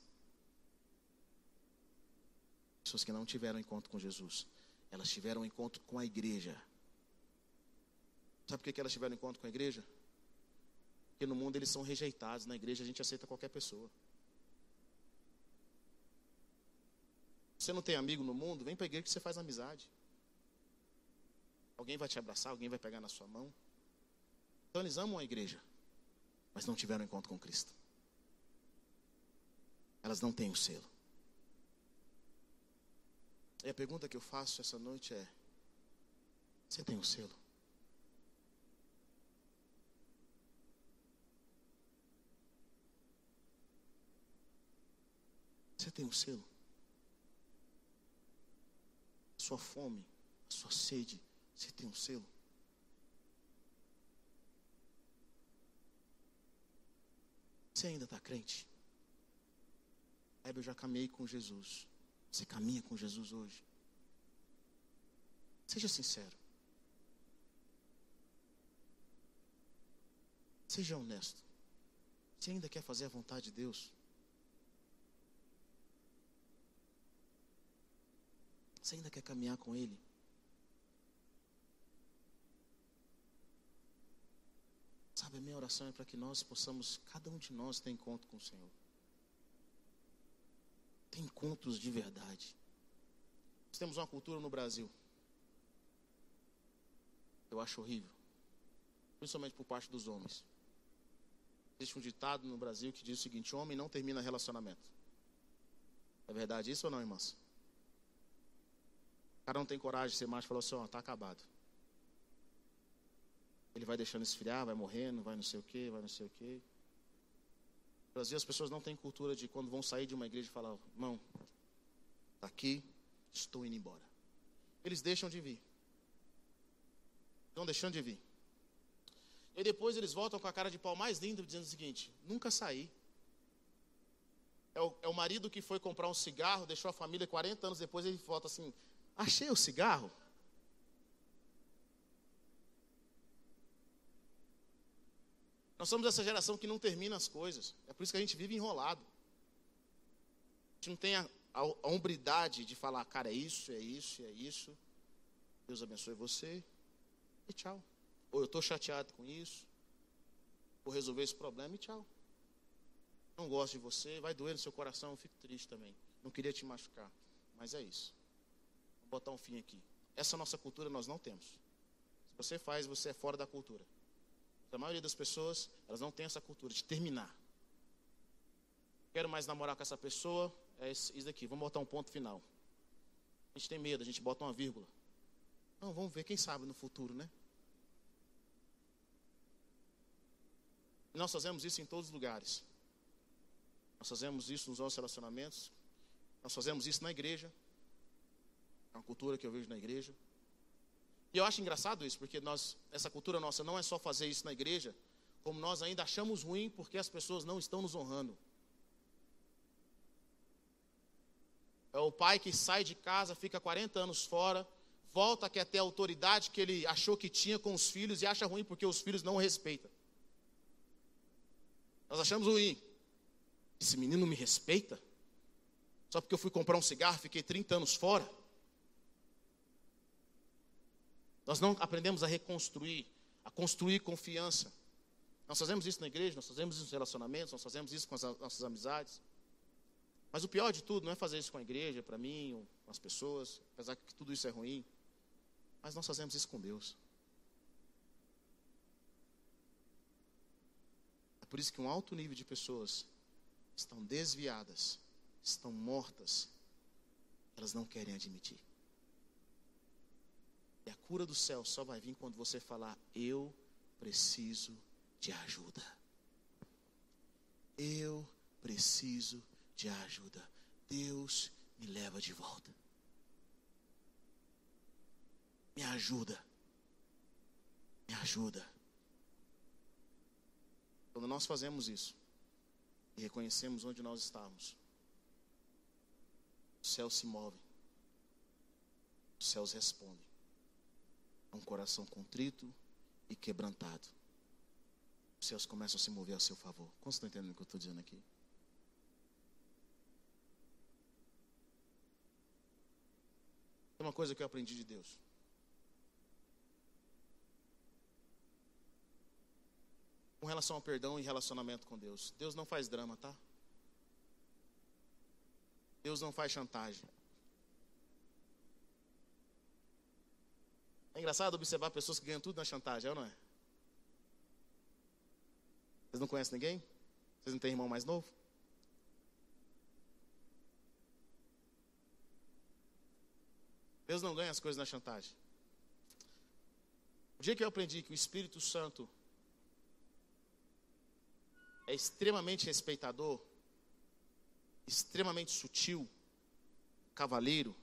Pessoas que não tiveram encontro com Jesus, elas tiveram encontro com a igreja. Sabe por que elas tiveram encontro com a igreja? Porque no mundo eles são rejeitados, na igreja a gente aceita qualquer pessoa. Você não tem amigo no mundo? Vem para a igreja que você faz amizade. Alguém vai te abraçar, alguém vai pegar na sua mão. Então eles amam a igreja, mas não tiveram encontro com Cristo. Elas não têm o selo. E a pergunta que eu faço essa noite é: Você tem o selo? Você tem um selo? A sua fome, a sua sede, você tem um selo? Você ainda está crente? eu já caminhei com Jesus. Você caminha com Jesus hoje? Seja sincero. Seja honesto. Você ainda quer fazer a vontade de Deus? Você ainda quer caminhar com Ele? Sabe, a minha oração é para que nós possamos, cada um de nós, ter encontro com o Senhor. Ter encontros de verdade. Nós temos uma cultura no Brasil. Eu acho horrível. Principalmente por parte dos homens. Existe um ditado no Brasil que diz o seguinte: homem não termina relacionamento. É verdade isso ou não, irmãs? Cara não tem coragem de ser macho, falou assim, ó, tá acabado. Ele vai deixando esfriar, vai morrendo, vai não sei o que, vai não sei o que. No Brasil as pessoas não têm cultura de quando vão sair de uma igreja falar, irmão, tá aqui, estou indo embora. Eles deixam de vir. Estão deixando de vir. E depois eles voltam com a cara de pau mais linda, dizendo o seguinte: nunca saí. É o, é o marido que foi comprar um cigarro, deixou a família 40 anos depois, ele volta assim: Achei o cigarro. Nós somos essa geração que não termina as coisas. É por isso que a gente vive enrolado. A gente não tem a, a, a hombridade de falar, cara, é isso, é isso, é isso. Deus abençoe você. E tchau. Ou eu estou chateado com isso. Vou resolver esse problema e tchau. Não gosto de você, vai doer no seu coração, eu fico triste também. Não queria te machucar. Mas é isso botar um fim aqui. Essa nossa cultura nós não temos. você faz, você é fora da cultura. A maioria das pessoas, elas não tem essa cultura de terminar. Quero mais namorar com essa pessoa, é isso daqui, vamos botar um ponto final. A gente tem medo, a gente bota uma vírgula. Não, vamos ver, quem sabe no futuro, né? Nós fazemos isso em todos os lugares. Nós fazemos isso nos nossos relacionamentos. Nós fazemos isso na igreja. É uma cultura que eu vejo na igreja. E eu acho engraçado isso, porque nós, essa cultura nossa não é só fazer isso na igreja, como nós ainda achamos ruim porque as pessoas não estão nos honrando. É o pai que sai de casa, fica 40 anos fora, volta que até a autoridade que ele achou que tinha com os filhos e acha ruim porque os filhos não o respeitam. Nós achamos ruim. Esse menino me respeita? Só porque eu fui comprar um cigarro, fiquei 30 anos fora? Nós não aprendemos a reconstruir, a construir confiança. Nós fazemos isso na igreja, nós fazemos isso nos relacionamentos, nós fazemos isso com as nossas amizades. Mas o pior de tudo não é fazer isso com a igreja, para mim, ou com as pessoas, apesar que tudo isso é ruim. Mas nós fazemos isso com Deus. É por isso que um alto nível de pessoas estão desviadas, estão mortas, elas não querem admitir. E a cura do céu só vai vir quando você falar: Eu preciso de ajuda. Eu preciso de ajuda. Deus me leva de volta. Me ajuda. Me ajuda. Quando nós fazemos isso e reconhecemos onde nós estamos, os céus se movem, os céus respondem a um coração contrito e quebrantado. Os céus começam a se mover a seu favor. Como estão entendendo o que eu estou dizendo aqui? Tem uma coisa que eu aprendi de Deus. Com relação ao perdão e relacionamento com Deus. Deus não faz drama, tá? Deus não faz chantagem. É engraçado observar pessoas que ganham tudo na chantagem, é não é? Vocês não conhecem ninguém? Vocês não têm irmão mais novo? Deus não ganha as coisas na chantagem. O dia que eu aprendi que o Espírito Santo é extremamente respeitador, extremamente sutil, cavaleiro,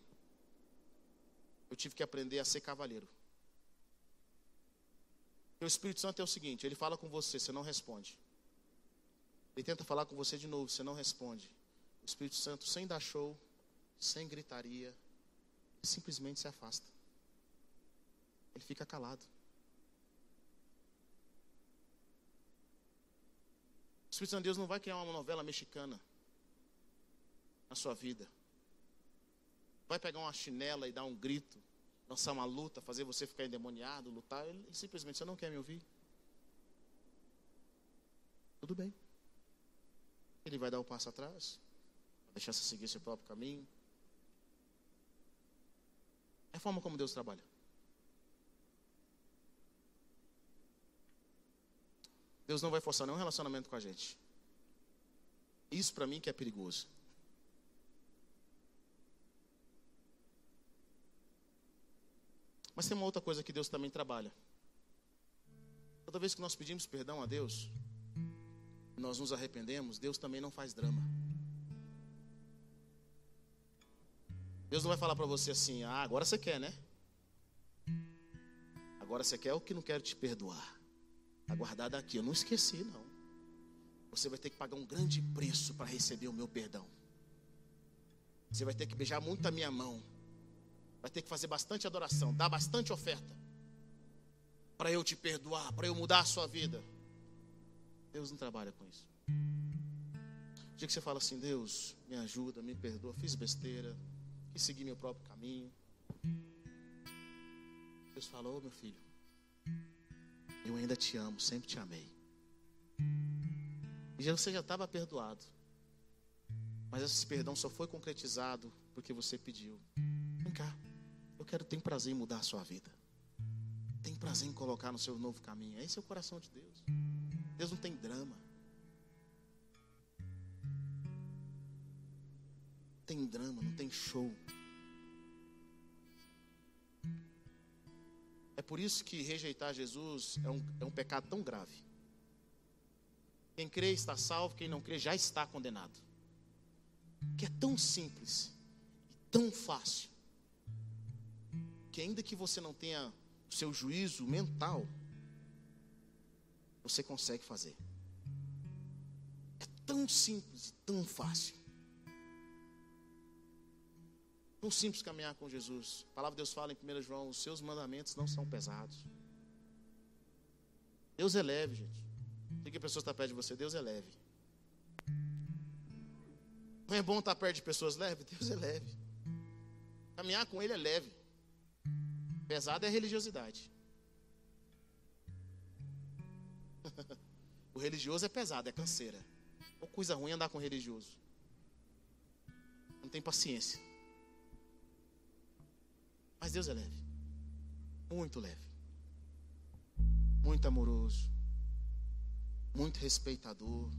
eu tive que aprender a ser cavaleiro. O Espírito Santo é o seguinte: ele fala com você, você não responde. Ele tenta falar com você de novo, você não responde. O Espírito Santo, sem dar show, sem gritaria, simplesmente se afasta. Ele fica calado. O Espírito Santo de Deus não vai criar uma novela mexicana na sua vida. Vai pegar uma chinela e dar um grito, lançar uma luta, fazer você ficar endemoniado, lutar. Ele simplesmente, você não quer me ouvir? Tudo bem. Ele vai dar o um passo atrás, vai deixar você seguir seu próprio caminho. É a forma como Deus trabalha. Deus não vai forçar nenhum relacionamento com a gente. Isso para mim que é perigoso. Mas tem uma outra coisa que Deus também trabalha. Toda vez que nós pedimos perdão a Deus, nós nos arrependemos, Deus também não faz drama. Deus não vai falar para você assim: ah, agora você quer, né? Agora você quer o que não quero te perdoar. Está guardado aqui. Eu não esqueci, não. Você vai ter que pagar um grande preço para receber o meu perdão. Você vai ter que beijar muito a minha mão. Vai ter que fazer bastante adoração, dar bastante oferta. Para eu te perdoar, para eu mudar a sua vida. Deus não trabalha com isso. O dia que você fala assim, Deus, me ajuda, me perdoa, fiz besteira, e seguir meu próprio caminho. Deus falou, oh, meu filho, eu ainda te amo, sempre te amei. E você já estava perdoado. Mas esse perdão só foi concretizado porque você pediu. Vem cá, eu quero ter prazer em mudar a sua vida. tem prazer em colocar no seu novo caminho. Esse é o coração de Deus. Deus não tem drama. Tem drama, não tem show. É por isso que rejeitar Jesus é um, é um pecado tão grave. Quem crê está salvo, quem não crê já está condenado. Que é tão simples e tão fácil. Que ainda que você não tenha o seu juízo mental, você consegue fazer. É tão simples e tão fácil. Tão simples caminhar com Jesus. A palavra de Deus fala em 1 João: os seus mandamentos não são pesados. Deus é leve, gente. O que a pessoa está perto de você? Deus é leve. Não é bom estar perto de pessoas leves? Deus é leve. Caminhar com Ele é leve. Pesado é a religiosidade. o religioso é pesado, é canseira. Ou coisa ruim andar com religioso. Não tem paciência. Mas Deus é leve. Muito leve. Muito amoroso. Muito respeitador